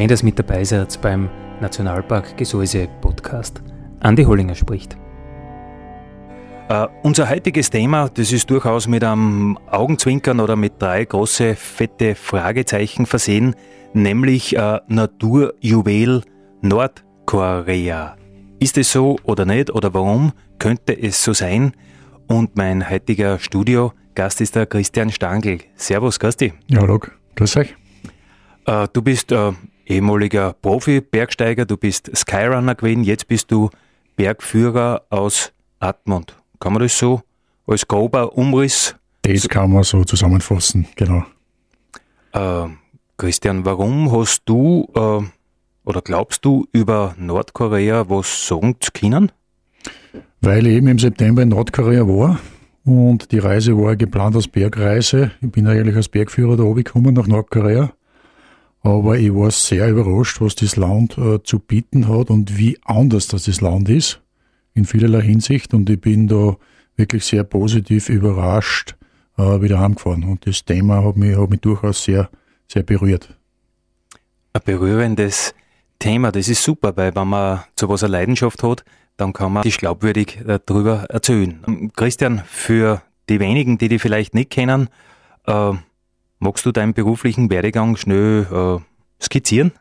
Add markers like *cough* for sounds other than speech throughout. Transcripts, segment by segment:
Schön, dass mit dabei seid beim Nationalpark Gesäuse Podcast. Andi Hollinger spricht. Uh, unser heutiges Thema, das ist durchaus mit einem Augenzwinkern oder mit drei große fette Fragezeichen versehen, nämlich uh, Naturjuwel Nordkorea. Ist es so oder nicht oder warum könnte es so sein? Und mein heutiger Studiogast ist der Christian Stangl. Servus, Gasti. Ja, hallo, grüß euch. Uh, du bist ehemaliger Profi-Bergsteiger, du bist Skyrunner gewesen, jetzt bist du Bergführer aus Atmund. Kann man das so als grober Umriss? Das kann man so zusammenfassen, genau. Äh, Christian, warum hast du äh, oder glaubst du über Nordkorea was sagen zu können? Weil ich eben im September in Nordkorea war und die Reise war geplant als Bergreise. Ich bin eigentlich als Bergführer da oben gekommen nach Nordkorea. Aber ich war sehr überrascht, was das Land äh, zu bieten hat und wie anders das, das Land ist, in vielerlei Hinsicht. Und ich bin da wirklich sehr positiv überrascht äh, wieder heimgefahren. Und das Thema hat mich, hat mich durchaus sehr, sehr berührt. Ein berührendes Thema, das ist super, weil wenn man zu was eine Leidenschaft hat, dann kann man sich glaubwürdig äh, darüber erzählen. Christian, für die wenigen, die die vielleicht nicht kennen, äh, Magst du deinen beruflichen Werdegang schnell äh, skizzieren?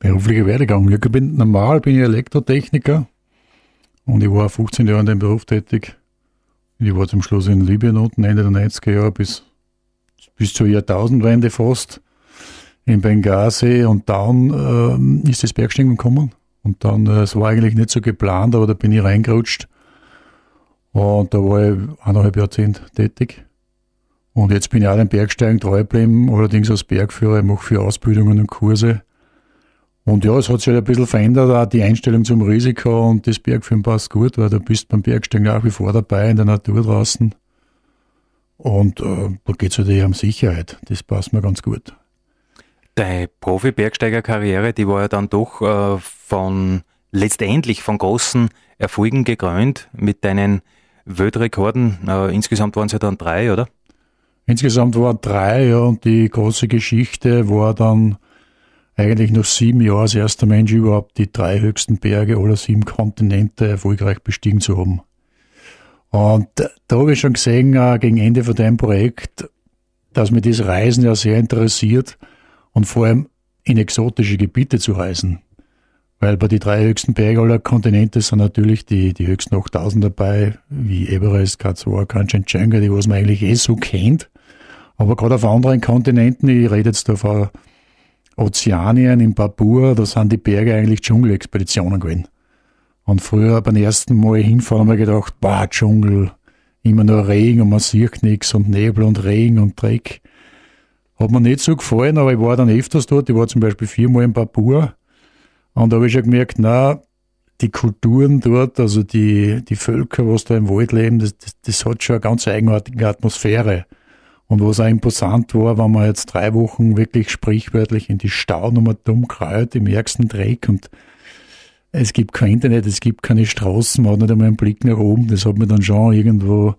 Beruflicher Werdegang. Ich bin, normal bin ich Elektrotechniker und ich war 15 Jahre in dem Beruf tätig. Ich war zum Schluss in Libyen unten, Ende der 90er Jahre bis, bis zur Jahrtausendwende fast in Benghazi und dann äh, ist das Bergsteigen gekommen. Und dann, äh, es war eigentlich nicht so geplant, aber da bin ich reingerutscht. Und da war ich eineinhalb Jahrzehnte tätig. Und jetzt bin ich auch dem Bergsteigen treu geblieben, allerdings als Bergführer. Ich mache viele Ausbildungen und Kurse. Und ja, es hat sich halt ein bisschen verändert, auch die Einstellung zum Risiko und das Bergführen passt gut, weil du bist beim Bergsteigen nach wie vor dabei in der Natur draußen. Und äh, da geht es halt eher um Sicherheit. Das passt mir ganz gut. Deine Profi-Bergsteiger-Karriere, die war ja dann doch äh, von letztendlich von großen Erfolgen gekrönt mit deinen Weltrekorden. Äh, insgesamt waren es ja dann drei, oder? Insgesamt waren drei, ja, und die große Geschichte war dann eigentlich nach sieben Jahren als erster Mensch überhaupt die drei höchsten Berge aller sieben Kontinente erfolgreich bestiegen zu haben. Und da habe ich schon gesehen, äh, gegen Ende von dem Projekt, dass mich das Reisen ja sehr interessiert und vor allem in exotische Gebiete zu reisen. Weil bei den drei höchsten Berge aller Kontinente sind natürlich die, die höchsten 8000 dabei, wie Everest, K2, Kanchenjunga, die was man eigentlich eh so kennt. Aber gerade auf anderen Kontinenten, ich rede jetzt da von Ozeanien, in Papua, da sind die Berge eigentlich Dschungelexpeditionen gewesen. Und früher beim ersten Mal hinfahren haben wir gedacht, boah, Dschungel, immer nur Regen und man sieht nichts und Nebel und Regen und Dreck. Hat mir nicht so gefallen, aber ich war dann öfters dort. Ich war zum Beispiel viermal in Papua. Und da habe ich schon gemerkt, na, die Kulturen dort, also die, die Völker, was da im Wald leben, das, das, das hat schon eine ganz eigenartige Atmosphäre. Und was auch imposant war, wenn man jetzt drei Wochen wirklich sprichwörtlich in die Staunummer dumm kreut, im ärgsten Dreck und es gibt kein Internet, es gibt keine Straßen, man hat nicht einmal einen Blick nach oben. Das hat mir dann schon irgendwo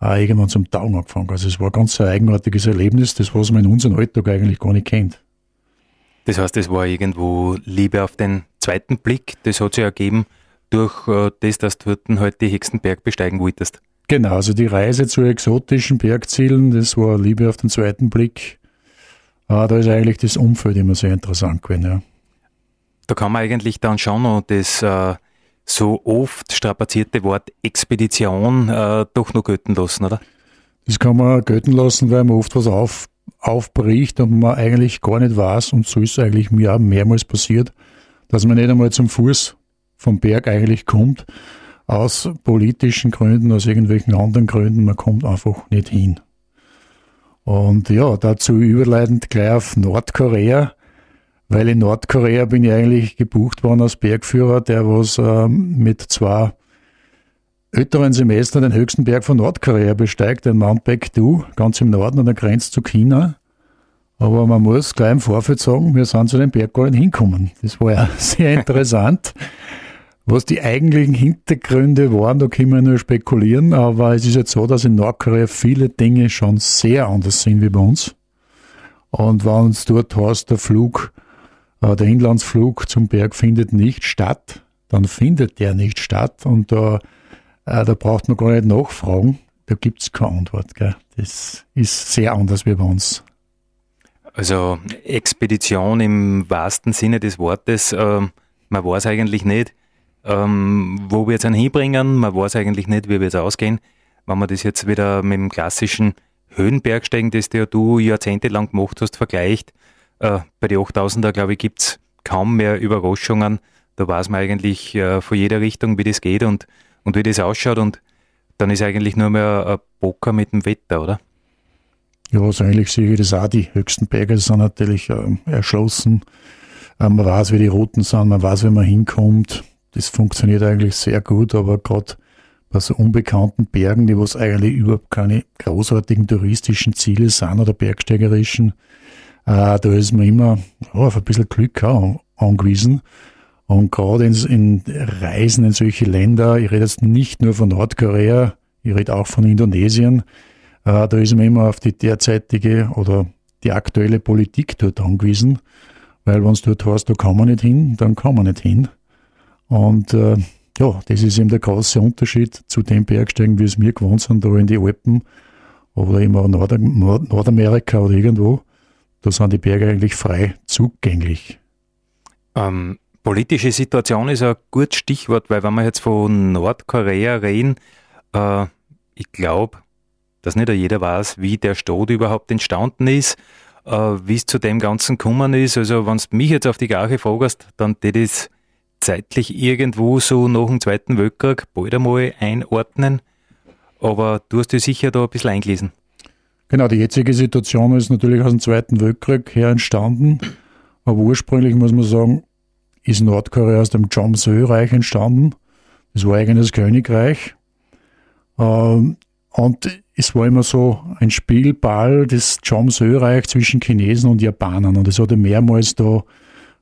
auch irgendwann zum Taugen angefangen. Also es war ganz ein eigenartiges Erlebnis, das was man in unserem Alltag eigentlich gar nicht kennt. Das heißt, es war irgendwo Liebe auf den zweiten Blick. Das hat sich ergeben durch äh, das, dass du heute halt die höchsten Berg besteigen wolltest. Genau, also die Reise zu exotischen Bergzielen, das war Liebe auf den zweiten Blick. Ah, da ist eigentlich das Umfeld immer sehr interessant gewesen, ja. Da kann man eigentlich dann schon noch das äh, so oft strapazierte Wort Expedition äh, doch noch gelten lassen, oder? Das kann man gelten lassen, weil man oft was auf, aufbricht und man eigentlich gar nicht weiß, und so ist es eigentlich mir auch mehrmals passiert, dass man nicht einmal zum Fuß vom Berg eigentlich kommt, aus politischen Gründen, aus irgendwelchen anderen Gründen, man kommt einfach nicht hin. Und ja, dazu überleitend gleich auf Nordkorea, weil in Nordkorea bin ich eigentlich gebucht worden als Bergführer, der was ähm, mit zwei älteren Semestern den höchsten Berg von Nordkorea besteigt, den Mount Baekdu, ganz im Norden an der Grenze zu China. Aber man muss gleich im Vorfeld sagen, wir sind zu dem Berg gar hinkommen. Das war ja *laughs* sehr interessant. Was die eigentlichen Hintergründe waren, da können wir nur spekulieren, aber es ist jetzt so, dass in Nordkorea viele Dinge schon sehr anders sind wie bei uns. Und wenn uns dort heißt, der Flug, äh, der Inlandsflug zum Berg findet nicht statt, dann findet der nicht statt und da, äh, da braucht man gar nicht nachfragen, da gibt es keine Antwort. Gell? Das ist sehr anders wie bei uns. Also Expedition im wahrsten Sinne des Wortes, äh, man weiß eigentlich nicht, ähm, wo wir jetzt einen hinbringen. Man weiß eigentlich nicht, wie wir jetzt ausgehen. Wenn man das jetzt wieder mit dem klassischen Höhenbergsteigen, das du jahrzehntelang gemacht hast, vergleicht, äh, bei den 8000er, glaube ich, gibt's kaum mehr Überraschungen. Da weiß man eigentlich äh, von jeder Richtung, wie das geht und, und wie das ausschaut. Und dann ist eigentlich nur mehr ein Poker mit dem Wetter, oder? Ja, also eigentlich sehe ich das auch. Die höchsten Berge sind natürlich äh, erschlossen. Äh, man weiß, wie die Routen sind, man weiß, wie man hinkommt das funktioniert eigentlich sehr gut, aber gerade bei so unbekannten Bergen, die was eigentlich überhaupt keine großartigen touristischen Ziele sind oder bergsteigerischen, äh, da ist man immer ja, auf ein bisschen Glück auch angewiesen. Und gerade in, in, Reisen in solche Länder, ich rede jetzt nicht nur von Nordkorea, ich rede auch von Indonesien, äh, da ist man immer auf die derzeitige oder die aktuelle Politik dort angewiesen, weil wenn es dort heißt, da kann man nicht hin, dann kann man nicht hin. Und äh, ja, das ist eben der große Unterschied zu den Bergsteigen, wie es mir gewohnt sind, da in die Alpen oder immer Nord Nordamerika oder irgendwo. Da sind die Berge eigentlich frei zugänglich. Ähm, politische Situation ist ein gutes Stichwort, weil wenn wir jetzt von Nordkorea reden, äh, ich glaube, dass nicht jeder weiß, wie der Staat überhaupt entstanden ist, äh, wie es zu dem Ganzen gekommen ist. Also wenn du mich jetzt auf die Gache fragst, dann das ist zeitlich irgendwo so nach dem Zweiten Weltkrieg bald einmal einordnen. Aber du hast dich sicher da ein bisschen eingelesen. Genau, die jetzige Situation ist natürlich aus dem Zweiten Weltkrieg her entstanden. Aber ursprünglich muss man sagen, ist Nordkorea aus dem Chomsö-Reich entstanden. Das war eigenes Königreich. Ähm, und es war immer so ein Spielball des Chomsö-Reich zwischen Chinesen und Japanern. Und es hatte mehrmals da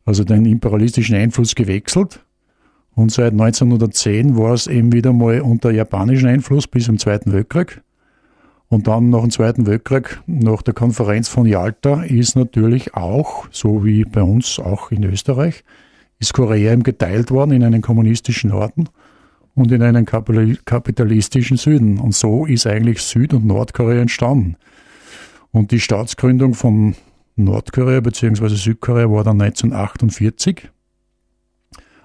also den imperialistischen Einfluss gewechselt. Und seit 1910 war es eben wieder mal unter japanischen Einfluss bis zum Zweiten Weltkrieg. Und dann nach dem Zweiten Weltkrieg, nach der Konferenz von Yalta, ist natürlich auch, so wie bei uns auch in Österreich, ist Korea eben geteilt worden in einen kommunistischen Norden und in einen kapitalistischen Süden. Und so ist eigentlich Süd- und Nordkorea entstanden. Und die Staatsgründung von Nordkorea bzw. Südkorea war dann 1948.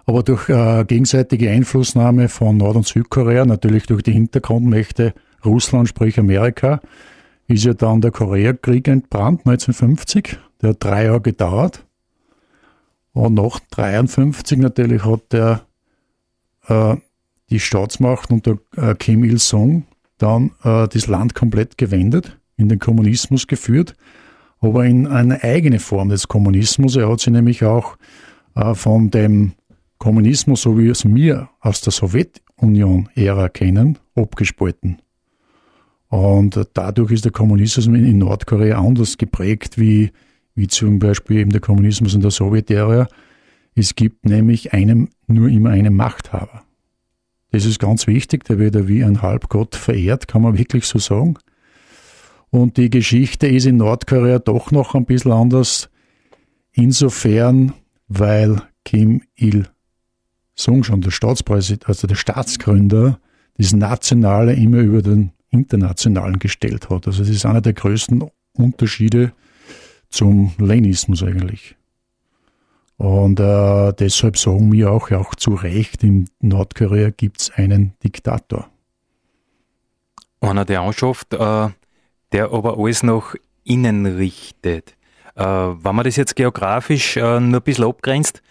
Aber durch äh, gegenseitige Einflussnahme von Nord- und Südkorea, natürlich durch die Hintergrundmächte Russland, sprich Amerika, ist ja dann der Koreakrieg entbrannt, 1950. Der hat drei Jahre gedauert. Und nach 1953 natürlich hat der, äh, die Staatsmacht unter äh, Kim Il-sung dann äh, das Land komplett gewendet, in den Kommunismus geführt aber in eine eigene Form des Kommunismus. Er hat sich nämlich auch äh, von dem Kommunismus, so wie es wir aus der Sowjetunion-Ära kennen, abgespalten. Und dadurch ist der Kommunismus in Nordkorea anders geprägt wie, wie zum Beispiel eben der Kommunismus in der Sowjetära. Es gibt nämlich einem, nur immer einen Machthaber. Das ist ganz wichtig, der wird wie ein Halbgott verehrt, kann man wirklich so sagen. Und die Geschichte ist in Nordkorea doch noch ein bisschen anders. Insofern, weil Kim Il-sung schon der Staatspräsident, also der Staatsgründer, das Nationale immer über den Internationalen gestellt hat. Also das ist einer der größten Unterschiede zum Leninismus eigentlich. Und äh, deshalb sagen wir auch, auch zu Recht, in Nordkorea gibt es einen Diktator. Einer, der anschafft, äh, der aber alles nach innen richtet. Äh, wenn man das jetzt geografisch äh, nur ein bisschen abgrenzt,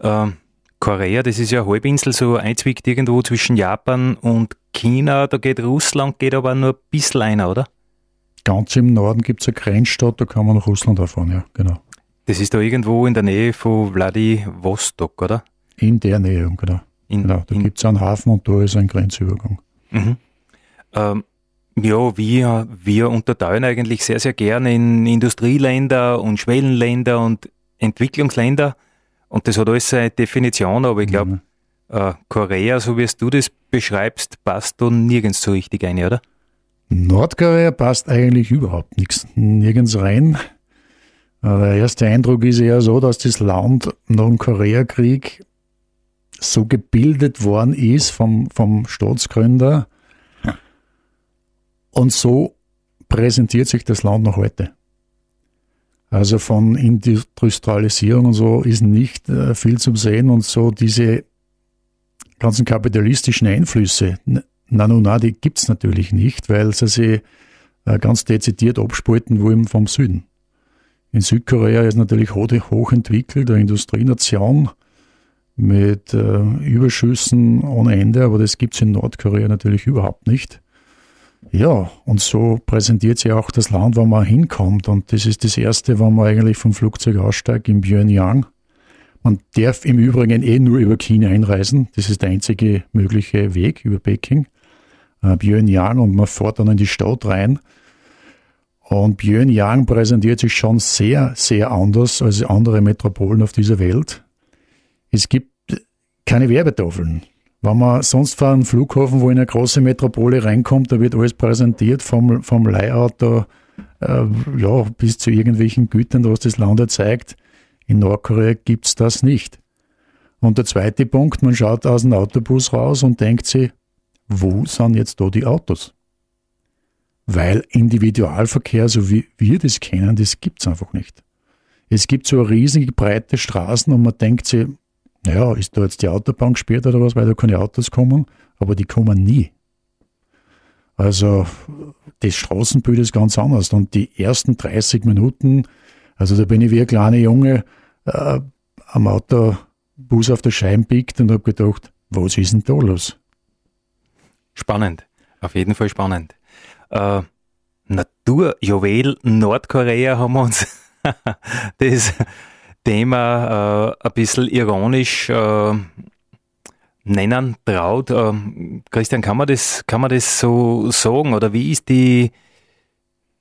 Äh, Korea, das ist ja eine Halbinsel, so einzwickt irgendwo zwischen Japan und China. Da geht Russland, geht aber nur ein bisschen einer, oder? Ganz im Norden gibt es eine Grenzstadt, da kann man nach Russland fahren, ja, genau. Das ist da irgendwo in der Nähe von Vladivostok, oder? In der Nähe, genau. In, genau. Da gibt es einen Hafen und da ist ein Grenzübergang. Mhm. Ähm, ja, wir, wir unterteilen eigentlich sehr, sehr gerne in Industrieländer und Schwellenländer und Entwicklungsländer. Und das hat alles seine Definition, aber ich glaube, mhm. äh, Korea, so wie es du das beschreibst, passt da nirgends so richtig ein, oder? Nordkorea passt eigentlich überhaupt nichts, nirgends rein. Der erste Eindruck ist eher so, dass das Land nach dem Koreakrieg so gebildet worden ist vom, vom Staatsgründer und so präsentiert sich das Land noch heute. Also von Industrialisierung und so ist nicht äh, viel zu sehen und so diese ganzen kapitalistischen Einflüsse, na, na, na die gibt's natürlich nicht, weil sie sich äh, ganz dezidiert abspalten wollen vom Süden. In Südkorea ist natürlich hochentwickelt, eine Industrienation mit äh, Überschüssen ohne Ende, aber das gibt's in Nordkorea natürlich überhaupt nicht. Ja, und so präsentiert sich auch das Land, wo man hinkommt. Und das ist das Erste, wenn man eigentlich vom Flugzeug aussteigt in Pyongyang. Man darf im Übrigen eh nur über China einreisen. Das ist der einzige mögliche Weg über Peking. Äh, Pyongyang und man fährt dann in die Stadt rein. Und Pyongyang präsentiert sich schon sehr, sehr anders als andere Metropolen auf dieser Welt. Es gibt keine Werbetafeln. Wenn man sonst vor einem Flughafen, wo in eine große Metropole reinkommt, da wird alles präsentiert, vom, vom Leihauto äh, ja, bis zu irgendwelchen Gütern, was das Land zeigt. In Nordkorea gibt's das nicht. Und der zweite Punkt, man schaut aus dem Autobus raus und denkt sich, wo sind jetzt da die Autos? Weil Individualverkehr, so wie wir das kennen, das gibt's einfach nicht. Es gibt so riesige breite Straßen und man denkt sich, naja, ist da jetzt die Autobahn gesperrt oder was, weil da keine Autos kommen, aber die kommen nie. Also das Straßenbild ist ganz anders. Und die ersten 30 Minuten, also da bin ich wie ein kleiner Junge äh, am Autobus auf der Scheibe biegt und habe gedacht, was ist denn da los? Spannend, auf jeden Fall spannend. Äh, Naturjuwel Nordkorea haben wir uns *laughs* das Thema äh, ein bisschen ironisch äh, nennen traut. Äh, Christian, kann man, das, kann man das so sagen? Oder wie ist die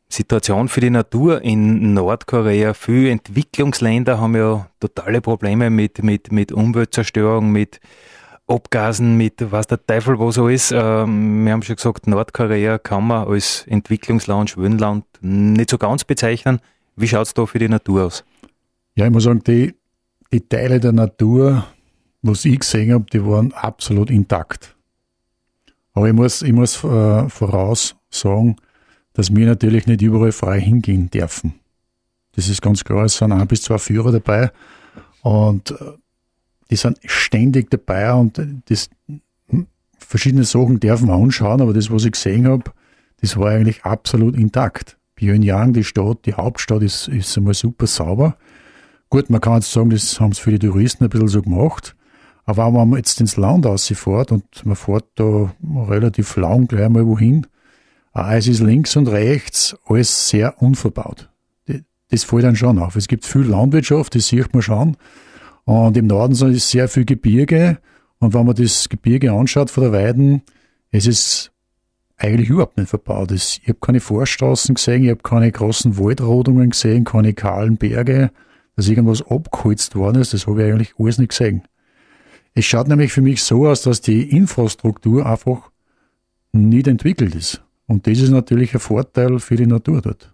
Situation für die Natur in Nordkorea? Viele Entwicklungsländer haben ja totale Probleme mit, mit, mit Umweltzerstörung, mit Abgasen, mit was der Teufel wo so ist. Ähm, wir haben schon gesagt, Nordkorea kann man als Entwicklungsland, Schwellenland nicht so ganz bezeichnen. Wie schaut es da für die Natur aus? Ja, ich muss sagen, die, die Teile der Natur, was ich gesehen habe, die waren absolut intakt. Aber ich muss, ich muss äh, voraus sagen, dass wir natürlich nicht überall frei hingehen dürfen. Das ist ganz klar, es sind ein bis zwei Führer dabei und äh, die sind ständig dabei und das, hm, verschiedene Sachen dürfen wir anschauen, aber das, was ich gesehen habe, das war eigentlich absolut intakt. Pyongyang, die Stadt, die Hauptstadt ist, ist einmal super sauber. Gut, man kann jetzt sagen, das haben es für die Touristen ein bisschen so gemacht. Aber wenn man jetzt ins Land rausfährt und man fährt da relativ lang gleich mal wohin, es ist links und rechts alles sehr unverbaut. Das fällt dann schon auf. Es gibt viel Landwirtschaft, das sieht man schon. Und im Norden ist sehr viel Gebirge. Und wenn man das Gebirge anschaut von der Weiden, es ist eigentlich überhaupt nicht verbaut. Ich habe keine Vorstraßen gesehen, ich habe keine großen Waldrodungen gesehen, keine kahlen Berge dass irgendwas abgeholzt worden ist, das habe ich eigentlich alles nicht gesehen. Es schaut nämlich für mich so aus, dass die Infrastruktur einfach nicht entwickelt ist. Und das ist natürlich ein Vorteil für die Natur dort.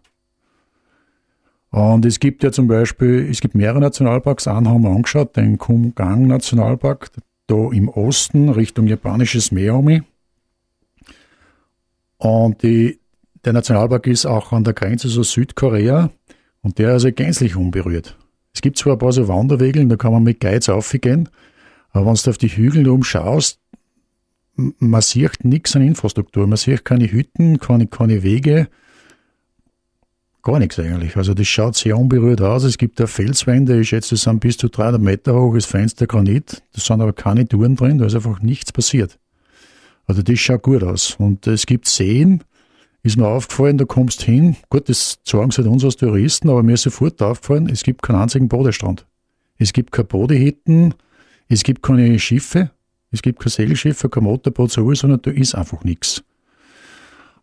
Und es gibt ja zum Beispiel, es gibt mehrere Nationalparks, einen haben wir angeschaut, den Kumgang Nationalpark, da im Osten Richtung japanisches Meer. Und die, der Nationalpark ist auch an der Grenze zu Südkorea und der ist also gänzlich unberührt. Es gibt zwar ein paar so Wanderwege, da kann man mit Guides aufgehen, aber wenn du auf die Hügel umschaust, man sieht nichts an Infrastruktur. Man sieht keine Hütten, keine, keine Wege. Gar nichts eigentlich. Also das schaut sehr unberührt aus. Es gibt da Felswände, ich schätze, es sind bis zu 300 Meter hoch, das Fenster Granit. Da sind aber keine Touren drin, da ist einfach nichts passiert. Also das schaut gut aus. Und es gibt Seen, ist mir aufgefallen, da kommst hin. Gut, das sagen sie halt uns als Touristen, aber mir ist sofort aufgefallen, es gibt keinen einzigen Bodestrand. Es gibt keine Bodehitten, es gibt keine Schiffe, es gibt kein Segelschiff, kein Motorboot, so, sondern da ist einfach nichts.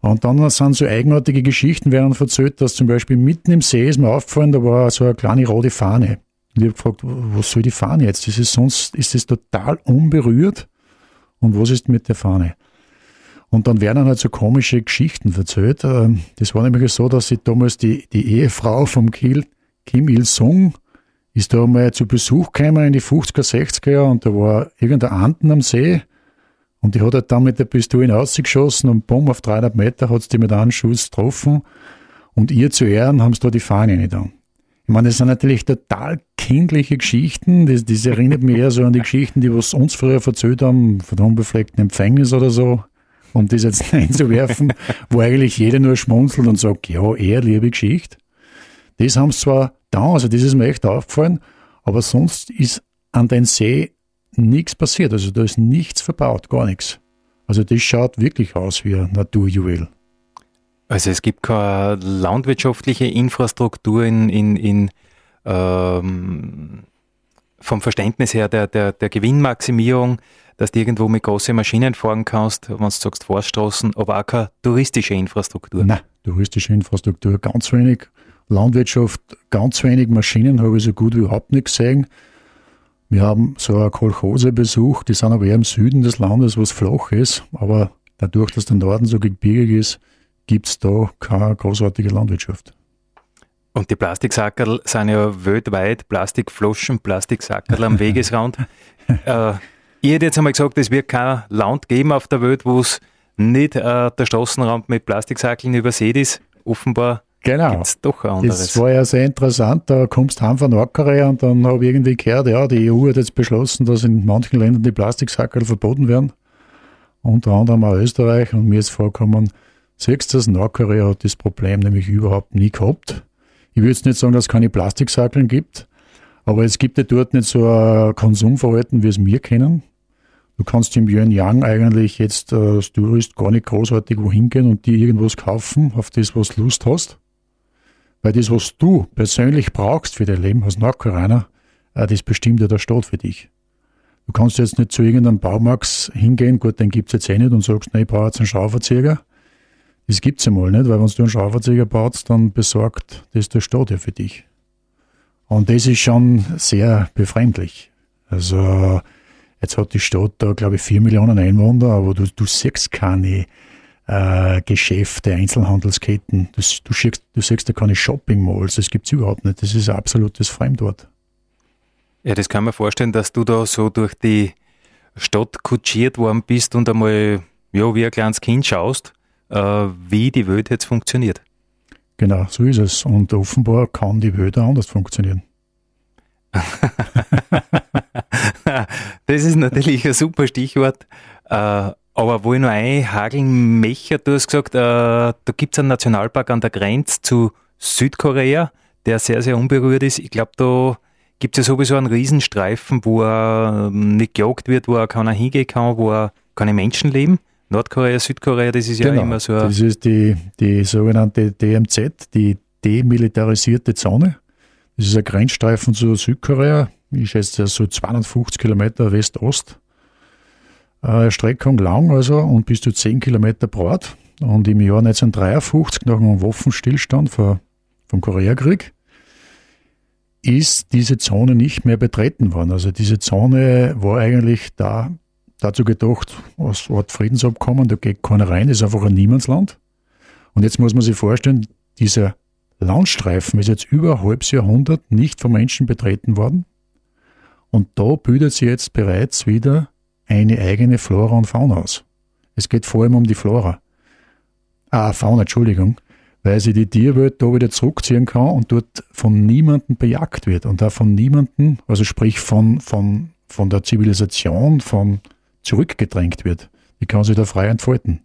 Und dann sind so eigenartige Geschichten werden erzählt, dass zum Beispiel mitten im See ist mir aufgefallen, da war so eine kleine rote Fahne. Und ich habe gefragt, was soll die Fahne jetzt? Das ist sonst, ist das total unberührt. Und was ist mit der Fahne? Und dann werden halt so komische Geschichten erzählt. Ähm, das war nämlich so, dass sie damals die, die Ehefrau vom Kim Il-sung ist da mal zu Besuch gekommen in die 50er, 60er Jahre und da war irgendein Anden am See und die hat halt dann mit der Pistole ausgeschossen und bumm, auf 300 Meter hat sie die mit einem Schuss getroffen. Und ihr zu Ehren haben sie da die Fahne nicht an. Ich meine, das sind natürlich total kindliche Geschichten. Das, das erinnert mich eher so an die Geschichten, die was uns früher erzählt haben, von der unbefleckten Empfängnis oder so, um das jetzt *laughs* einzuwerfen, wo eigentlich jeder nur schmunzelt und sagt, ja, eher liebe Geschichte. Das haben sie zwar da, also das ist mir echt aufgefallen, aber sonst ist an den See nichts passiert. Also da ist nichts verbaut, gar nichts. Also das schaut wirklich aus wie ein Naturjuwel. Also es gibt keine landwirtschaftliche Infrastruktur in, in, in ähm, vom Verständnis her der, der, der Gewinnmaximierung, dass du irgendwo mit großen Maschinen fahren kannst, wenn du sagst Forststraßen, aber auch keine touristische Infrastruktur. Nein, touristische Infrastruktur ganz wenig. Landwirtschaft ganz wenig Maschinen habe ich so gut wie überhaupt nicht gesehen. Wir haben so eine Kolchose besucht, die sind aber eher im Süden des Landes, wo es flach ist, aber dadurch, dass der Norden so gebirgig ist, gibt es da keine großartige Landwirtschaft. Und die Plastiksackerl sind ja weltweit Plastikflaschen, Plastiksackerl am *laughs* Wegesrand. äh, ich hätte jetzt einmal gesagt, es wird kein Land geben auf der Welt, wo es nicht äh, der Straßenrand mit Plastiksackeln übersät ist. Offenbar Genau. Gibt's doch anderes. Das war ja sehr interessant. Da kommst du heim von Nordkorea und dann habe ich irgendwie gehört, ja, die EU hat jetzt beschlossen, dass in manchen Ländern die Plastiksackerl verboten werden. Unter anderem auch Österreich. Und mir ist vorgekommen, siehst du, Nordkorea hat das Problem nämlich überhaupt nie gehabt. Ich würde jetzt nicht sagen, dass es keine Plastiksackeln gibt, aber es gibt ja dort nicht so ein Konsumverhalten, wie es wir kennen. Du kannst im Yuanyang eigentlich jetzt äh, als Tourist gar nicht großartig wohin gehen und dir irgendwas kaufen, auf das, was du Lust hast. Weil das, was du persönlich brauchst für dein Leben als Nordkoreaner, äh, das bestimmt ja der Staat für dich. Du kannst jetzt nicht zu irgendeinem Baumarkt hingehen, gut, den gibt's jetzt eh nicht und sagst, nein, ich brauche jetzt einen Schraubverzieher. Das gibt's einmal nicht, weil wenn du einen Schraubverzieher baust, dann besorgt das der Staat ja für dich. Und das ist schon sehr befremdlich. Also, jetzt hat die Stadt da, glaube ich, vier Millionen Einwohner, aber du, du siehst keine äh, Geschäfte, Einzelhandelsketten. Du, du, siehst, du siehst da keine Shopping-Malls, das gibt es überhaupt nicht. Das ist ein absolutes Fremdwort. Ja, das kann man vorstellen, dass du da so durch die Stadt kutschiert worden bist und einmal ja, wie ein kleines Kind schaust, äh, wie die Welt jetzt funktioniert. Genau, so ist es. Und offenbar kann die Welt auch anders funktionieren. *laughs* das ist natürlich ein super Stichwort. Äh, aber wo ich noch einhageln möchte, du hast gesagt, äh, da gibt es einen Nationalpark an der Grenze zu Südkorea, der sehr, sehr unberührt ist. Ich glaube, da gibt es ja sowieso einen Riesenstreifen, wo er ähm, nicht gejagt wird, wo er keiner hingehen kann, wo er keine Menschen leben. Nordkorea, Südkorea, das ist genau, ja immer so. Das ist die, die sogenannte DMZ, die demilitarisierte Zone. Das ist ein Grenzstreifen zu Südkorea. Ich schätze so 250 Kilometer West-Ost äh, Streckung lang also und bis zu 10 Kilometer breit. Und im Jahr 1953, nach einem Waffenstillstand vom Koreakrieg, ist diese Zone nicht mehr betreten worden. Also diese Zone war eigentlich da, dazu gedacht, als Art Friedensabkommen, da geht keiner rein, ist einfach ein Niemandsland. Und jetzt muss man sich vorstellen, dieser Landstreifen ist jetzt über ein halbes Jahrhundert nicht von Menschen betreten worden. Und da bildet sich jetzt bereits wieder eine eigene Flora und Fauna aus. Es geht vor allem um die Flora. Ah, Fauna, Entschuldigung. Weil sie die Tierwelt da wieder zurückziehen kann und dort von niemandem bejagt wird und auch von niemandem, also sprich von, von, von der Zivilisation, von zurückgedrängt wird. Die kann sich da frei entfalten.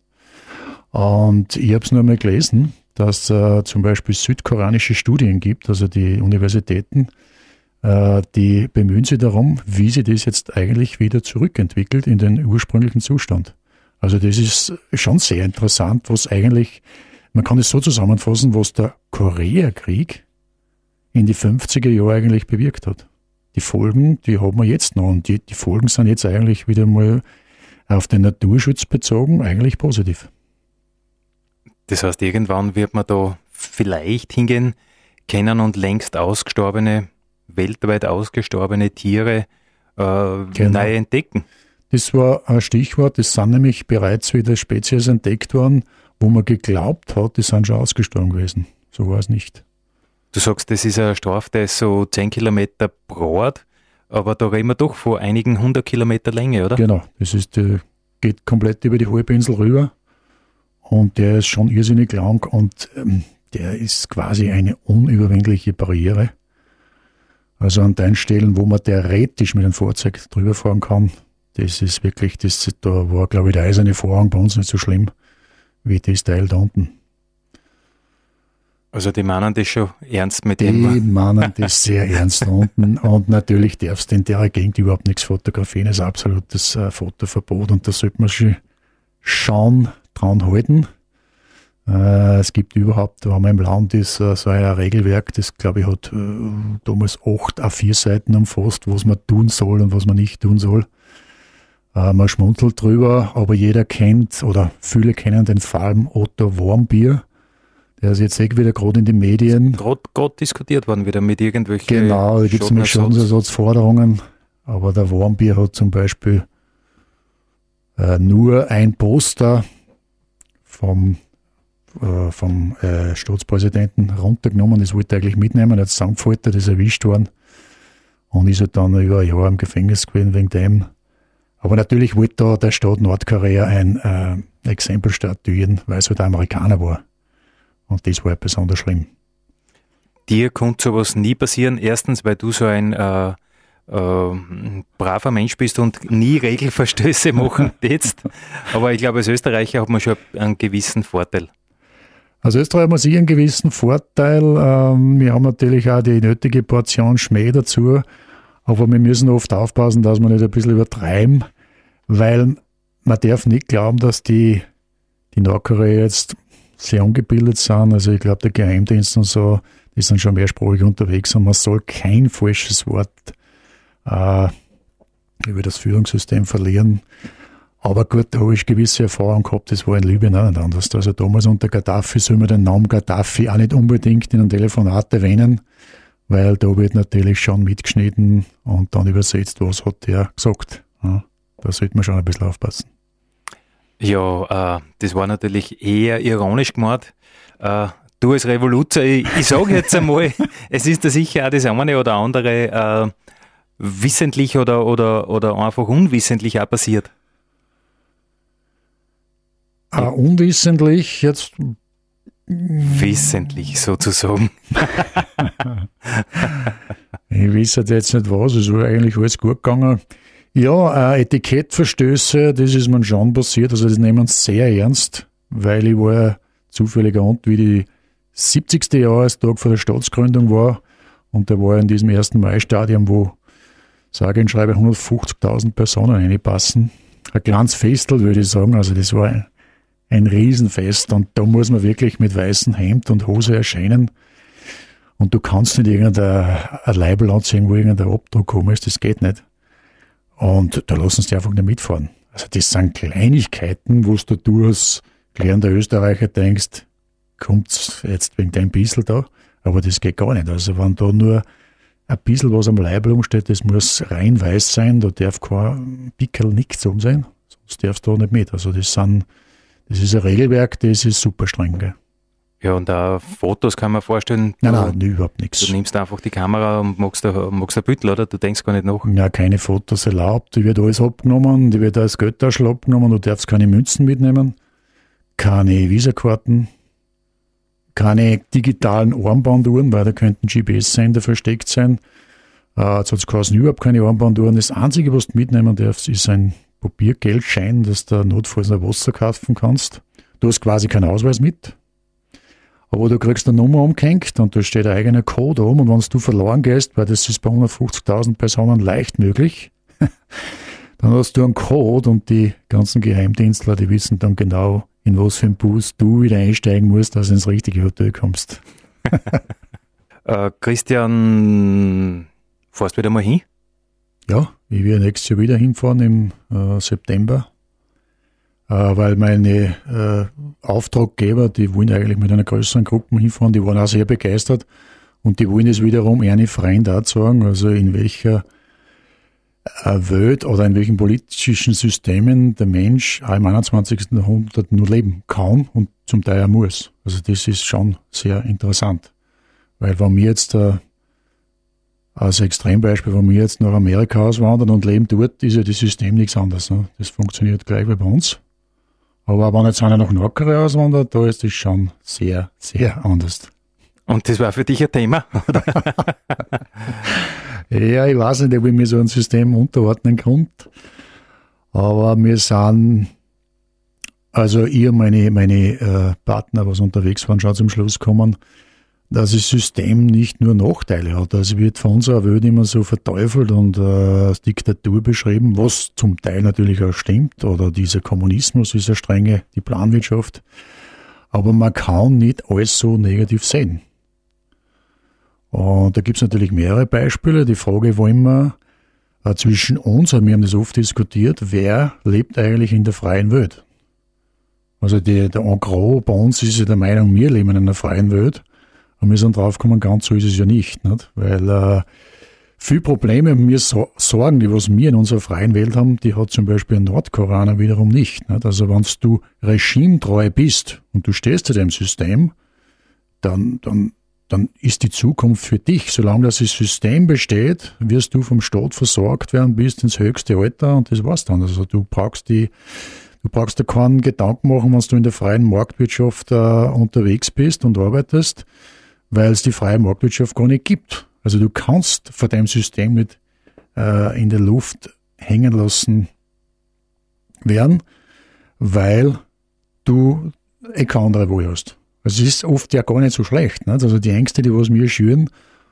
Und ich habe es nur mal gelesen, dass äh, zum Beispiel südkoreanische Studien gibt, also die Universitäten, die bemühen sich darum, wie sie das jetzt eigentlich wieder zurückentwickelt in den ursprünglichen Zustand. Also das ist schon sehr interessant, was eigentlich, man kann es so zusammenfassen, was der Koreakrieg in die 50er Jahre eigentlich bewirkt hat. Die Folgen, die haben wir jetzt noch und die, die Folgen sind jetzt eigentlich wieder mal auf den Naturschutz bezogen eigentlich positiv. Das heißt, irgendwann wird man da vielleicht hingehen kennen und längst ausgestorbene, weltweit ausgestorbene Tiere äh, genau. neu entdecken. Das war ein Stichwort. Es sind nämlich bereits wieder Spezies entdeckt worden, wo man geglaubt hat, die sind schon ausgestorben gewesen. So war es nicht. Du sagst, das ist ein Storf, der ist so 10 Kilometer breit, aber da reden wir doch vor einigen hundert Kilometer Länge, oder? Genau, das ist, der geht komplett über die Halbinsel rüber und der ist schon irrsinnig lang und ähm, der ist quasi eine unüberwindliche Barriere. Also an den Stellen, wo man theoretisch mit einem Fahrzeug drüber fahren kann, das ist wirklich, das, da war, glaube ich, der eiserne Vorhang bei uns nicht so schlimm wie das Teil da unten. Also die meinen das schon ernst mit dem? Die meinen *laughs* das sehr ernst unten und natürlich darfst du in der Gegend überhaupt nichts fotografieren, das ist absolutes äh, Fotoverbot und da sollte man schon schauen, dran halten. Äh, es gibt überhaupt, haben wir im Land ist äh, so ein Regelwerk, das glaube ich hat äh, damals acht A4 Seiten umfasst, was man tun soll und was man nicht tun soll. Man schmunzelt drüber, aber jeder kennt oder viele kennen den Fall Otto Warmbier. Der ist jetzt eh wieder gerade in den Medien. Gerade diskutiert worden wieder mit irgendwelchen. Genau, da gibt es nämlich Schadensersatzforderungen. Aber der Warmbier hat zum Beispiel äh, nur ein Poster vom, äh, vom äh, Staatspräsidenten runtergenommen. Das wollte er eigentlich mitnehmen. Hat zusammengefaltet, das ist erwischt worden. Und ist halt dann über ein Jahr im Gefängnis gewesen wegen dem. Aber natürlich wollte da der Staat Nordkorea ein äh, Exempel statuieren, weil es halt ein Amerikaner war. Und das war halt besonders schlimm. Dir konnte sowas nie passieren. Erstens, weil du so ein äh, äh, braver Mensch bist und nie Regelverstöße *laughs* machen jetzt. Aber ich glaube, als Österreicher hat man schon einen gewissen Vorteil. Als Österreicher hat man sicher einen gewissen Vorteil. Ähm, wir haben natürlich auch die nötige Portion Schmäh dazu. Aber wir müssen oft aufpassen, dass wir nicht ein bisschen übertreiben weil man darf nicht glauben, dass die, die Nordkorea jetzt sehr ungebildet sind. Also ich glaube, der Geheimdienst und so, die sind schon mehrsprachig unterwegs und man soll kein falsches Wort äh, über das Führungssystem verlieren. Aber gut, da habe ich gewisse Erfahrung gehabt, das war in Libyen auch nicht anders. Also damals unter Gaddafi soll man den Namen Gaddafi auch nicht unbedingt in einem Telefonat erwähnen, weil da wird natürlich schon mitgeschnitten und dann übersetzt, was hat der gesagt. Ja. Da sollte man schon ein bisschen aufpassen. Ja, äh, das war natürlich eher ironisch gemeint. Äh, du als Revoluzer, ich, ich sage jetzt einmal, *laughs* es ist da sicher auch das eine oder andere äh, wissentlich oder, oder, oder einfach unwissentlich auch passiert. Ah, unwissentlich jetzt. Wissentlich sozusagen. *laughs* ich weiß jetzt nicht was, es war eigentlich alles gut gegangen. Ja, äh, Etikettverstöße, das ist mir schon passiert. Also das nehmen wir sehr ernst, weil ich war ja zufälliger und wie die 70. Jahrestag vor der Staatsgründung war. Und da war in diesem 1. Mai-Stadion, wo sage und schreibe 150.000 Personen reinpassen. Ein kleines Festel, würde ich sagen. Also das war ein, Riesenfest. Und da muss man wirklich mit weißem Hemd und Hose erscheinen. Und du kannst nicht irgendein Label anziehen, wo irgendein Abdruck kommen ist. Das geht nicht. Und da lassen sie einfach nicht mitfahren. Also das sind Kleinigkeiten, wo du als klärender Österreicher denkst, kommt's jetzt wegen deinem Bissel da? Aber das geht gar nicht. Also wenn da nur ein bisschen was am Leib rumsteht, das muss rein weiß sein, da darf kein Pickel nichts um sein, sonst darfst du da nicht mit. Also das sind, das ist ein Regelwerk, das ist super streng. Gell? Ja, und auch Fotos kann man vorstellen. Nein, nein, du, überhaupt nichts. Du nimmst einfach die Kamera und machst, machst ein Büttel, oder? Du denkst gar nicht nach. Ja, keine Fotos erlaubt. Die wird alles abgenommen, die wird als Götterschl abgenommen. Du darfst keine Münzen mitnehmen, keine Visakarten, keine digitalen Armbanduhren, weil da könnten GPS-Sender versteckt sein. Äh, jetzt hat es quasi überhaupt keine Armbanduhren. Das Einzige, was du mitnehmen darfst, ist ein Papiergeldschein, dass du notfalls ein Wasser kaufen kannst. Du hast quasi keinen Ausweis mit Aber du kriegst eine Nummer umgehängt und da steht ein eigener Code um und wenn du verloren gehst, weil das ist bei 150.000 Personen leicht möglich, *laughs* dann hast du einen Code und die ganzen Geheimdienstler, die wissen dann genau, in was für einen Bus du wieder einsteigen musst, dass du ins richtige Hotel kommst. *laughs* äh, Christian, fährst du wieder mal hin? Ja, ich werde nächstes Jahr wieder hinfahren im äh, September, äh, weil meine äh, Auftraggeber, die wollen eigentlich mit einer größeren Gruppe hinfahren, die waren auch sehr begeistert und die wollen es wiederum eine Freund auch sagen, also in welcher äh, Welt oder in welchen politischen Systemen der Mensch auch im 21. Jahrhundert nur leben kann und zum Teil auch muss. Also das ist schon sehr interessant. Weil wenn wir jetzt äh, als Extrembeispiel, wenn wir jetzt nach Amerika auswandern und leben dort, ist ja das System nichts anderes. Ne? Das funktioniert gleich wie bei uns. Aber wenn jetzt einer nach Nordkorea auswandert, da ist das schon sehr, sehr anders. Und das war für dich ein Thema? *laughs* ja, ich weiß nicht, ob ich mir so ein System unterordnen kann. Aber wir sind, also ihr, meine, meine äh, Partner, was unterwegs waren, schon zum Schluss kommen, dass das System nicht nur Nachteile hat. Also wird von unserer Welt immer so verteufelt und äh, als Diktatur beschrieben, was zum Teil natürlich auch stimmt, oder dieser Kommunismus, dieser strenge, die Planwirtschaft. Aber man kann nicht alles so negativ sehen. Und da gibt es natürlich mehrere Beispiele. Die Frage war immer äh, zwischen uns, wir haben das oft diskutiert, wer lebt eigentlich in der freien Welt? Also die, der Engros bei uns ist ja der Meinung, wir leben in einer freien Welt. Und wir sind draufgekommen, ganz so ist es ja nicht, nicht? weil äh, viele Probleme mir so, Sorgen, die was wir in unserer freien Welt haben, die hat zum Beispiel Nordkoreaner wiederum nicht. nicht? Also wenn du regimetreu bist und du stehst zu dem System, dann, dann, dann ist die Zukunft für dich. Solange das System besteht, wirst du vom Staat versorgt werden bis ins höchste Alter und das war's dann. Also du brauchst die Du brauchst dir keinen Gedanken machen, wenn du in der freien Marktwirtschaft äh, unterwegs bist und arbeitest weil es die freie Marktwirtschaft gar nicht gibt. Also du kannst vor deinem System nicht äh, in der Luft hängen lassen werden, weil du eh keine andere Wahl hast. Also es ist oft ja gar nicht so schlecht. Nicht? Also die Ängste, die was wir schüren,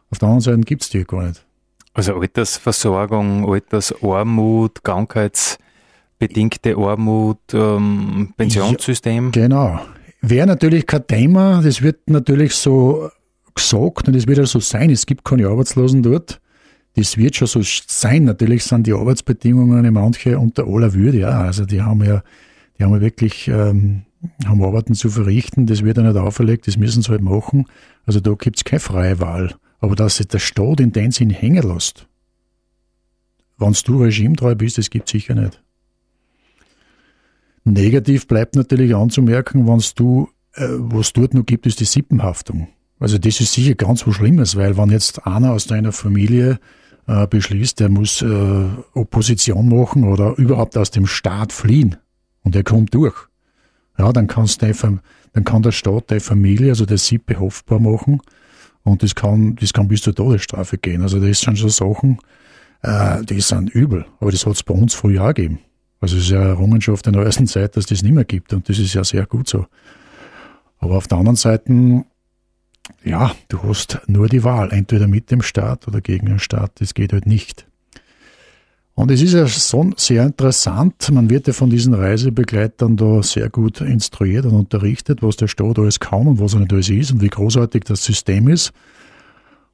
auf der anderen Seite gibt es die gar nicht. Also Altersversorgung, Altersarmut, krankheitsbedingte Armut, ähm, Pensionssystem. Ja, genau. Wäre natürlich kein Thema, das wird natürlich so gesagt und es wird ja so sein, es gibt keine Arbeitslosen dort. Das wird schon so sein. Natürlich sind die Arbeitsbedingungen manche unter aller Würde, ja. Also die haben ja, die haben ja wirklich, ähm, haben Arbeiten zu verrichten, das wird ja nicht auferlegt, das müssen sie halt machen. Also da gibt's keine freie Wahl. Aber dass sich der Staat in den Sinn hängen lässt, wenn du regimetreu bist, das gibt's sicher nicht. Negativ bleibt natürlich anzumerken, wenn du, äh, was dort noch gibt, ist die Sippenhaftung. Also das ist sicher ganz was Schlimmes, weil wenn jetzt einer aus deiner Familie äh, beschließt, der muss äh, Opposition machen oder überhaupt aus dem Staat fliehen und er kommt durch, ja, dann, kannst du, dann kann der Staat der Familie, also der Sippe, haftbar machen und das kann, das kann bis zur Todesstrafe gehen. Also das sind schon Sachen, äh, die sind übel, aber das hat es bei uns früher auch gegeben. Also es ist ja eine Errungenschaft der neuesten Zeit, dass das nicht mehr gibt und das ist ja sehr gut so. Aber auf der anderen Seite ja, du hast nur die Wahl, entweder mit dem Staat oder gegen den Staat. Das geht halt nicht. Und es ist ja schon sehr interessant. Man wird ja von diesen Reisebegleitern da sehr gut instruiert und unterrichtet, was der Staat alles kann und was er nicht alles ist und wie großartig das System ist.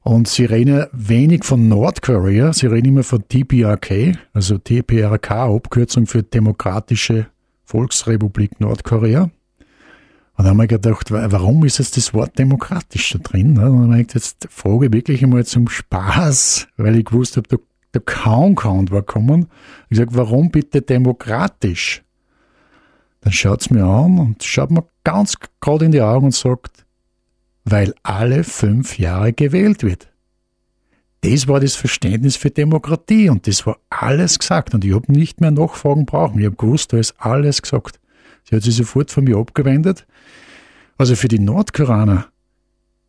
Und sie reden ja wenig von Nordkorea, sie reden immer von TPRK, also TPRK, Abkürzung für Demokratische Volksrepublik Nordkorea. Und dann haben wir gedacht, warum ist jetzt das Wort demokratisch da drin? Und dann habe ich jetzt frage ich wirklich einmal zum Spaß, weil ich gewusst habe, da, da kann kein Antwort kommen. Ich gesagt, warum bitte demokratisch? Dann schaut es mir an und schaut mir ganz gerade in die Augen und sagt, weil alle fünf Jahre gewählt wird. Das war das Verständnis für Demokratie und das war alles gesagt und ich habe nicht mehr nachfragen brauchen. Ich habe gewusst, da ist alles gesagt. Sie hat sich sofort von mir abgewendet. Also für die Nordkoreaner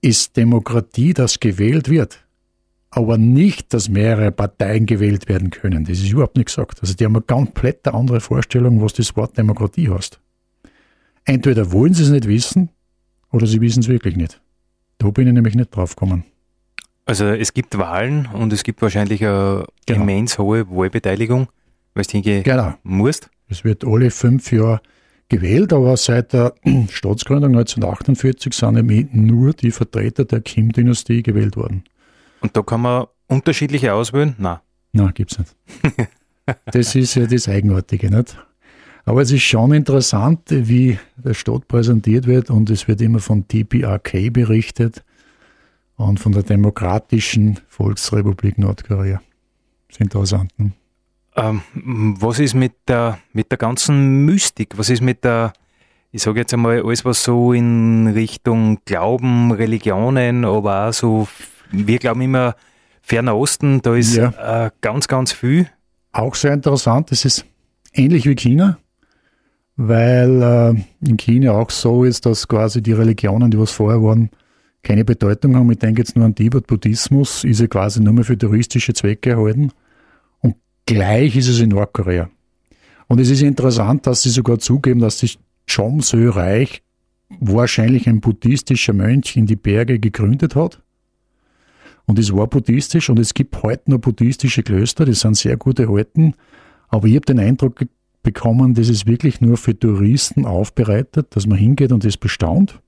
ist Demokratie, dass gewählt wird, aber nicht, dass mehrere Parteien gewählt werden können. Das ist überhaupt nicht gesagt. Also die haben eine komplett andere Vorstellung, was das Wort Demokratie heißt. Entweder wollen sie es nicht wissen oder sie wissen es wirklich nicht. Da bin ich nämlich nicht drauf gekommen. Also es gibt Wahlen und es gibt wahrscheinlich eine genau. immens hohe Wahlbeteiligung, weil du hingehen genau. musst. Es wird alle fünf Jahre gewählt, aber seit der *clears throat* Staatsgründung 1948 sind nur die Vertreter der Kim-Dynastie gewählt worden. Und da kann man unterschiedliche auswählen? Nein. Nein, gibt es nicht. *laughs* das ist ja das Eigenartige, nicht? Aber es ist schon interessant, wie der Staat präsentiert wird und es wird immer von TPRK berichtet und von der Demokratischen Volksrepublik Nordkorea. Das ist interessant. Ne? Ähm, was ist mit der, mit der ganzen Mystik? Was ist mit der, ich sage jetzt einmal, alles, was so in Richtung Glauben, Religionen, aber auch so, wir glauben immer, Ferner Osten, da ist ja. äh, ganz, ganz viel. Auch sehr interessant, es ist ähnlich wie China, weil äh, in China auch so ist, dass quasi die Religionen, die was vorher waren, keine Bedeutung haben. Ich denke jetzt nur an Tibet, Buddhismus, ist ja quasi nur mehr für touristische Zwecke erhalten. Gleich ist es in Nordkorea. Und es ist interessant, dass sie sogar zugeben, dass sich Chomsö-Reich wahrscheinlich ein buddhistischer Mönch in die Berge gegründet hat. Und es war buddhistisch und es gibt heute noch buddhistische Klöster, die sind sehr gut erhalten. Aber ich habe den Eindruck bekommen, das ist wirklich nur für Touristen aufbereitet, dass man hingeht und das bestaunt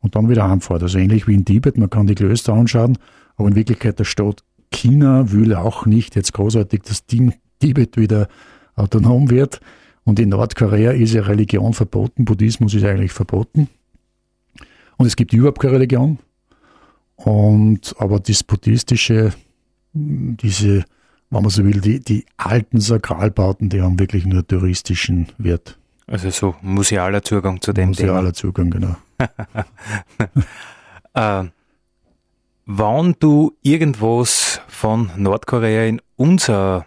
und dann wieder heimfährt. Also ähnlich wie in Tibet, man kann die Klöster anschauen, aber in Wirklichkeit der Staat China will auch nicht jetzt großartig, dass Tibet wieder autonom wird. Und in Nordkorea ist ja Religion verboten, Buddhismus ist eigentlich verboten. Und es gibt überhaupt keine Religion. Und, aber das buddhistische, diese, wenn man so will, die, die alten Sakralbauten, die haben wirklich nur touristischen Wert. Also so musealer Zugang zu dem musealer Thema. Musealer Zugang, genau. *laughs* äh, wann du irgendwas von Nordkorea in unser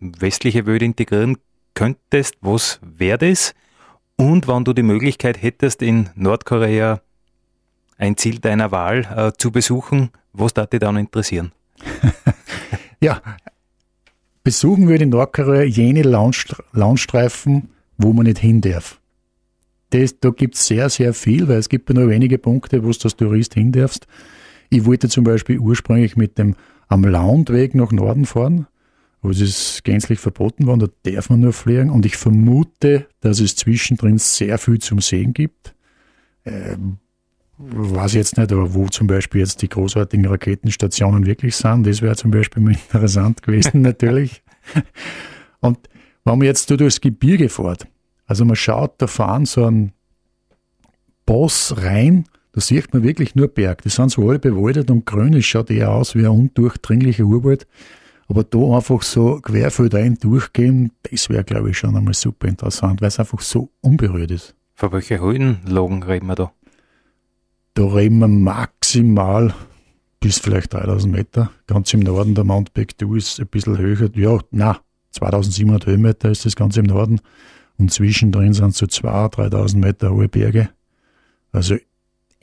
westliche Welt integrieren könntest, was wäre das? Und wann du die Möglichkeit hättest, in Nordkorea ein Ziel deiner Wahl äh, zu besuchen, was darf dich dann interessieren? *laughs* ja, besuchen würde in Nordkorea jene Landstreifen, wo man nicht hin darf das, da gibt es sehr, sehr viel, weil es gibt nur wenige Punkte, wo du als Tourist hin darfst. Ich wollte zum Beispiel ursprünglich mit dem am Landweg nach Norden fahren, wo es ist gänzlich verboten war, da darf man nur fliegen und ich vermute, dass es zwischendrin sehr viel zum Sehen gibt. Ähm, weiß jetzt nicht, aber wo zum Beispiel jetzt die großartigen Raketenstationen wirklich sind, das wäre zum Beispiel mal *laughs* interessant gewesen, *laughs* natürlich. Und wenn man jetzt durchs Gebirge fährt, also man schaut da fahren so einen Boss rein, da sieht man wirklich nur Berg. Die sind so alle bewaldet und grün, es schaut eher aus wie ein undurchdringlicher Urwald. Aber da einfach so querfeldein durchgehen, das wäre, glaube ich, schon einmal super interessant, weil es einfach so unberührt ist. Von welchen Höhenlagen reden wir da? Da reden wir maximal bis vielleicht 3000 Meter. Ganz im Norden der Mount Baekdu ist ein bisschen höher. Ja, na, 2700 Höhenmeter ist das ganz im Norden. Und zwischendrin sind so 2.000, 3.000 Meter hohe Berge. Also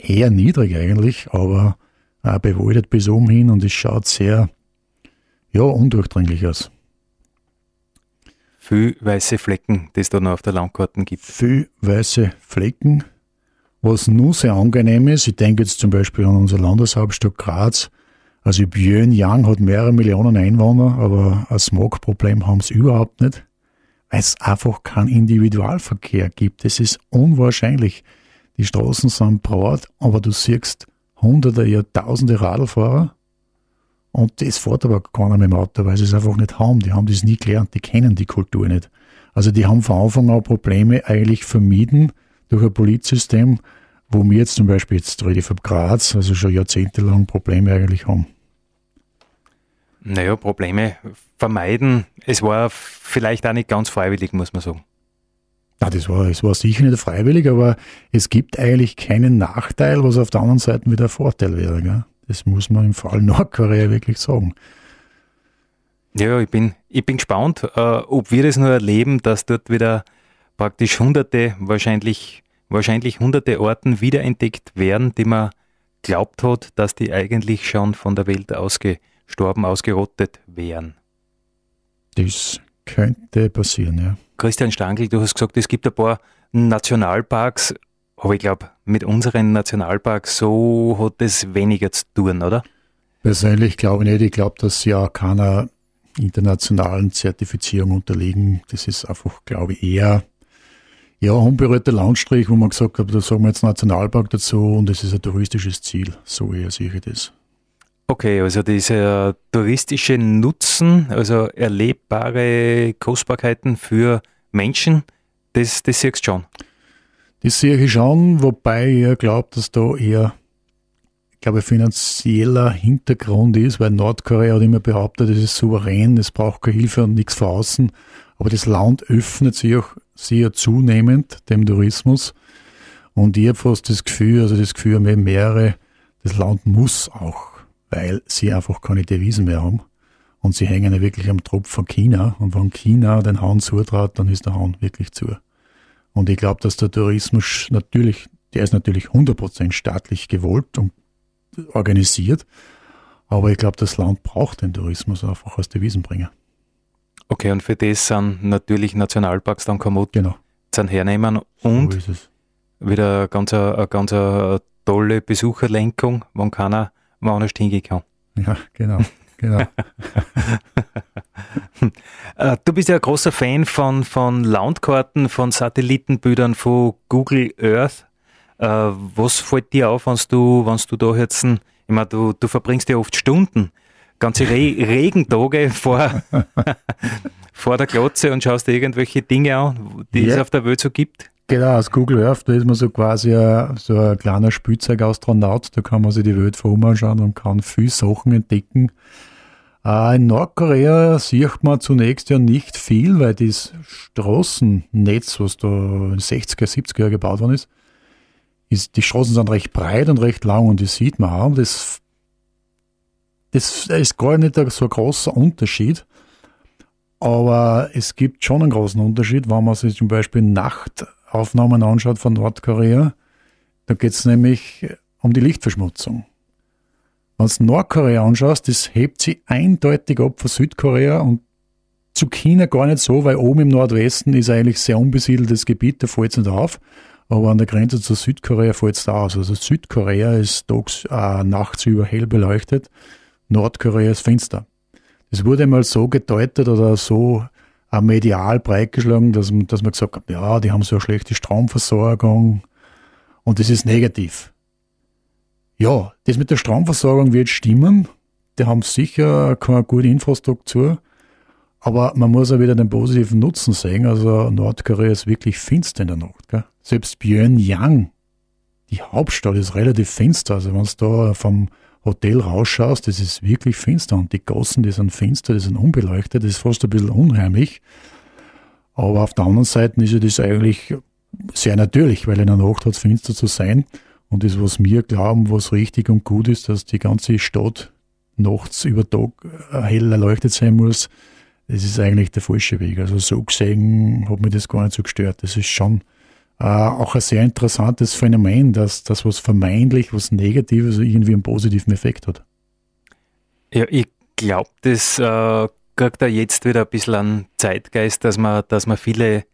eher niedrig eigentlich, aber auch bewaldet bis oben hin und es schaut sehr, ja, undurchdringlich aus. Viel weiße Flecken, die es da noch auf der Landkarte gibt. Viel weiße Flecken. Was nur sehr angenehm ist, ich denke jetzt zum Beispiel an unsere Landeshauptstadt Graz. Also Pyongyang hat mehrere Millionen Einwohner, aber ein Smogproblem haben sie überhaupt nicht weil es einfach keinen Individualverkehr gibt. Es ist unwahrscheinlich. Die Straßen sind breit, aber du siehst hunderte, ja tausende Radlfahrer und das fährt aber keiner mit dem Auto, weil sie es einfach nicht haben. Die haben das nie gelernt, die kennen die Kultur nicht. Also die haben von Anfang an Probleme eigentlich vermieden durch ein Polizsystem, wo wir jetzt zum Beispiel, jetzt rede ich von Graz, also schon jahrzehntelang Probleme eigentlich haben. Naja, Probleme vermeiden. Es war vielleicht auch nicht ganz freiwillig, muss man sagen. Ja, das war, es war sicher nicht freiwillig, aber es gibt eigentlich keinen Nachteil, was auf der anderen Seite wieder ein Vorteil wäre. Gell? Das muss man im Fall Nordkorea wirklich sagen. Ja, ich bin, ich bin gespannt, äh, ob wir das nur erleben, dass dort wieder praktisch hunderte, wahrscheinlich, wahrscheinlich hunderte Orten wiederentdeckt werden, die man glaubt hat, dass die eigentlich schon von der Welt ausge, gestorben, ausgerottet wären. Das könnte passieren, ja. Christian Stangl, du hast gesagt, es gibt ein paar Nationalparks. Aber ich glaube, mit unseren Nationalparks so hat es weniger zu tun, oder? Persönlich glaube ich nicht. Ich glaube, dass ja keiner internationalen Zertifizierung unterliegen. Das ist einfach, glaube ich, eher ja, unberührter Landstrich, wo man gesagt hat, da sagen wir jetzt Nationalpark dazu und es ist ein touristisches Ziel. So eher sehe ich das. Okay, also dieser touristische Nutzen, also erlebbare Kostbarkeiten für Menschen, das, das siehst du schon. Das sehe ich schon, wobei ich glaube, dass da eher ich glaube, finanzieller Hintergrund ist, weil Nordkorea hat immer behauptet, es ist souverän, es braucht keine Hilfe und nichts von außen. Aber das Land öffnet sich auch sehr zunehmend dem Tourismus. Und ich habe fast das Gefühl, also das Gefühl haben mehrere, das Land muss auch, weil sie einfach keine Devisen mehr haben. Und sie hängen ja wirklich am Tropf von China. Und wenn China den Hahn zutraut, dann ist der Hahn wirklich zu. Und ich glaube, dass der Tourismus natürlich, der ist natürlich 100% staatlich gewollt und organisiert. Aber ich glaube, das Land braucht den Tourismus einfach als Devisenbringer. Okay, und für das sind natürlich Nationalparks dann kommod genau. sind hernehmen und so wieder eine ganz, eine ganz eine tolle Besucherlenkung, wann keiner woanders hingehen kann. Ja, genau. genau. *laughs* Äh, du bist ja ein großer Fan von, von Landkarten, von Satellitenbildern, von Google Earth. Äh, was fällt dir auf, wenn du, wenn du da jetzt, ich meine, du, du verbringst ja oft Stunden, ganze Re *laughs* Regentage vor, *laughs* vor der Glotze und schaust dir irgendwelche Dinge an, die ja. es auf der Welt so gibt? Genau, aus Google Earth, da ist man so quasi ein, so ein kleiner Spielzeugastronaut, da kann man sich die Welt von anschauen und kann viele Sachen entdecken. Äh, in Nordkorea sieht man zunächst ja nicht viel, weil das Straßennetz, was da in den 60er, 70er Jahren gebaut worden ist, ist, die Straßen sind recht breit und recht lang und das sieht man auch. Das, das ist gar nicht so ein großer Unterschied. Aber es gibt schon einen großen Unterschied, wenn man sich zum Beispiel Nachtaufnahmen anschaut von Nordkorea. Da geht es nämlich um die Lichtverschmutzung. Wenn du Nordkorea anschaust, das hebt sich eindeutig ab von Südkorea und zu China gar nicht so, weil oben im Nordwesten ist eigentlich sehr unbesiedeltes Gebiet, da fällt es nicht auf aber an der Grenze zu Südkorea fällt es da aus. Also Südkorea ist tags, äh, nachts über hell beleuchtet, Nordkorea ist finster. Das wurde mal so gedeutet oder so äh, medial breitgeschlagen, dass, dass man gesagt hat, ja, die haben so eine schlechte Stromversorgung und das ist negativ. Ja, das mit der Stromversorgung wird stimmen. Die haben sicher keine gute Infrastruktur. Aber man muss auch wieder den positiven Nutzen sehen. Also Nordkorea ist wirklich finster in der Nacht. Gell? Selbst Pyongyang, die Hauptstadt, ist relativ finster. Also wenn du da vom Hotel rausschaust, das ist wirklich finster. Und die Gassen, die sind finster, die sind unbeleuchtet. Das ist fast ein bisschen unheimlich. Aber auf der anderen Seite ist ja das eigentlich sehr natürlich, weil in der Nacht hat es finster zu sein. Und das, was wir glauben, was richtig und gut ist, dass die ganze Stadt nachts über Tag hell erleuchtet sein muss, das ist eigentlich der falsche Weg. Also so gesehen hat mich das gar nicht so gestört. Das ist schon äh, auch ein sehr interessantes Phänomen, dass das was vermeintlich, was Negatives irgendwie einen positiven Effekt hat. Ja, ich glaube, das äh, kriegt da jetzt wieder ein bisschen an Zeitgeist, dass man, dass man viele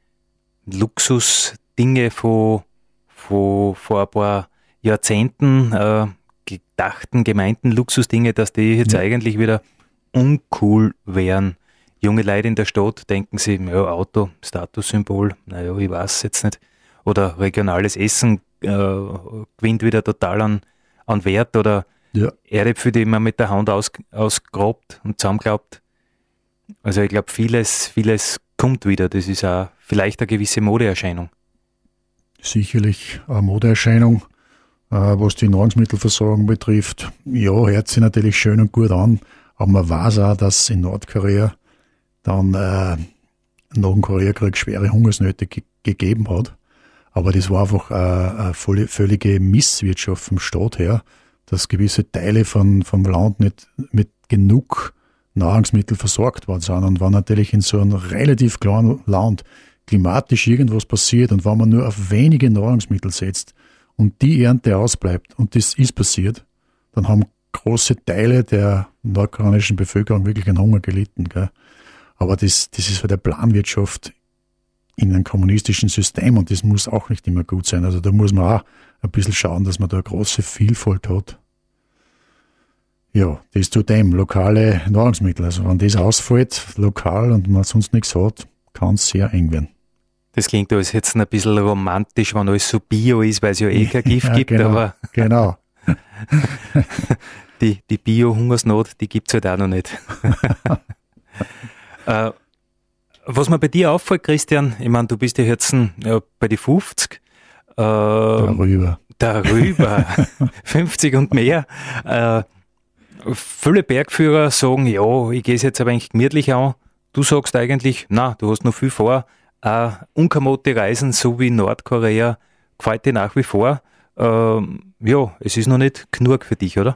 Luxusdinge von, von vor ein paar Jahrzehnten äh, gedachten, gemeinten Luxusdinge, dass die jetzt ja. eigentlich wieder uncool wären junge Leute in der Stadt denken sich, ja, Auto, Statussymbol, naja, ich weiß jetzt nicht. Oder regionales Essen äh, gewinnt wieder total an, an Wert oder ja. Erdäpfel, die man mit der Hand aus, ausgrabt und zusammenklappt. Also ich glaube, vieles, vieles kommt wieder. Das ist auch vielleicht eine gewisse Modeerscheinung. Sicherlich eine Modeerscheinung. Äh, was die Nahrungsmittelversorgung betrifft, ja, hört sich natürlich schön und gut an, aber man weiß auch, dass in Nordkorea dann äh, nach dem Koreakrieg schwere Hungersnöte ge gegeben hat. Aber das war einfach äh, eine völlige Misswirtschaft vom Staat her, dass gewisse Teile von, vom Land nicht mit genug Nahrungsmittel versorgt worden sind. Und wenn natürlich in so einem relativ kleinen Land klimatisch irgendwas passiert und wenn man nur auf wenige Nahrungsmittel setzt und die Ernte ausbleibt, und das ist passiert, dann haben große Teile der nordkoreanischen Bevölkerung wirklich einen Hunger gelitten. Gell? Aber das, das ist bei der Planwirtschaft in einem kommunistischen System und das muss auch nicht immer gut sein. Also da muss man auch ein bisschen schauen, dass man da eine große Vielfalt hat. Ja, das zu dem, lokale Nahrungsmittel. Also wenn das ausfällt, lokal und man sonst nichts hat, kann es sehr eng werden. Das klingt als jetzt ein bisschen romantisch, wenn alles so bio ist, weil es ja eh kein *laughs* Gift ja, gibt, genau, aber *laughs* genau. die, die Bio-Hungersnot, die gibt es halt auch noch nicht. *laughs* äh, was mir bei dir auffällt, Christian, ich meine, du bist ja jetzt ja, bei die 50. Äh, darüber. Darüber. *laughs* 50 und mehr. Äh, viele Bergführer sagen, ja, ich gehe es jetzt aber eigentlich gemütlich an. Du sagst eigentlich, na, du hast noch viel vor. Äh, unkamote Reisen, so wie Nordkorea, gefällt dir nach wie vor. Ähm, ja, es ist noch nicht genug für dich, oder?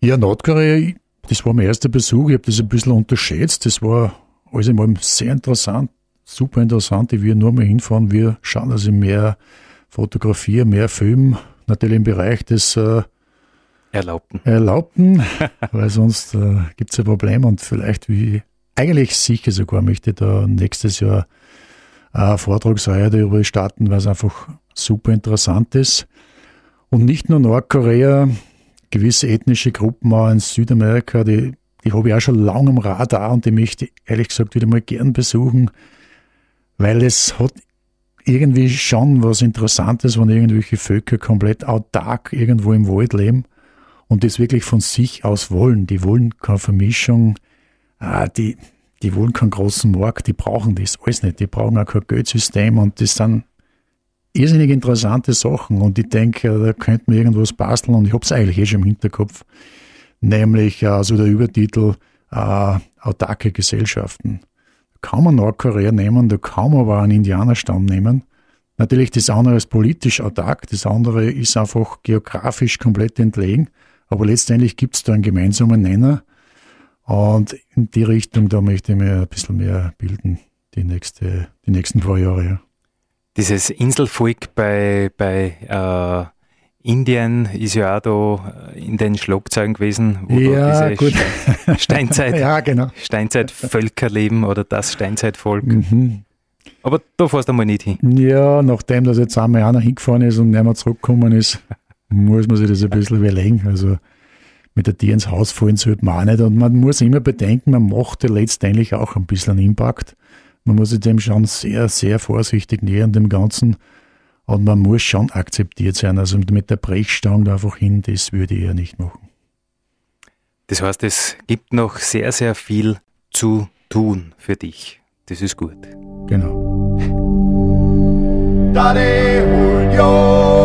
Ja, Nordkorea, das war mein erster Besuch. Ich habe das ein bisschen unterschätzt. Das war alles einmal sehr interessant, super interessant. Ich will nur mal hinfahren. Wir schauen, dass ich mehr fotografiere, mehr Film. Natürlich im Bereich des äh, Erlaubten. Erlaubten, *laughs* weil sonst äh, gibt es ein Problem und vielleicht wie eigentlich sicher sogar möchte ich da nächstes Jahr eine Vortragsreihe darüber starten, weil es einfach super interessant ist. Und nicht nur Nordkorea, gewisse ethnische Gruppen auch in Südamerika, die, die habe ich auch schon lange am Radar und die möchte ich ehrlich gesagt wieder mal gern besuchen, weil es hat irgendwie schon was Interessantes, wenn irgendwelche Völker komplett autark irgendwo im Wald leben und das wirklich von sich aus wollen. Die wollen keine Vermischung, ah, die, die wollen keinen großen Markt, die brauchen das alles nicht. Die brauchen auch kein Geldsystem und das sind irrsinnig interessante Sachen und ich denke, da könnte man irgendwas basteln und ich habe es eigentlich eh schon im Hinterkopf, nämlich also der Übertitel äh, autarke Gesellschaften. Da kann man Nordkorea nehmen, da kann man aber einen Indianerstamm nehmen. Natürlich das andere ist politisch autark, das andere ist einfach geografisch komplett entlegen. Aber letztendlich gibt es da einen gemeinsamen Nenner. Und in die Richtung, da möchte ich mir ein bisschen mehr bilden, die, nächste, die nächsten paar Jahre. Ja. Dieses Inselvolk bei, bei äh, Indien ist ja auch da in den Schlagzeilen gewesen, wo ja, diese gut. *laughs* Steinzeit, ja, genau. Steinzeitvölker leben oder das Steinzeitvolk. Mhm. Aber da fährst du mal nicht hin. Ja, nachdem das jetzt einmal einer hingefahren ist und nicht mehr zurückgekommen ist, muss man sich das ein bisschen überlegen. Also mit der Tier ins Haus fallen sollte man auch nicht. Und man muss immer bedenken, man macht ja letztendlich auch ein bisschen einen Impact. Man muss sich dem schon sehr, sehr vorsichtig nähern, dem Ganzen. Und man muss schon akzeptiert sein. Also mit der Brechstange einfach hin, das würde ich ja nicht machen. Das heißt, es gibt noch sehr, sehr viel zu tun für dich. Das ist gut. Genau. Dale Julio.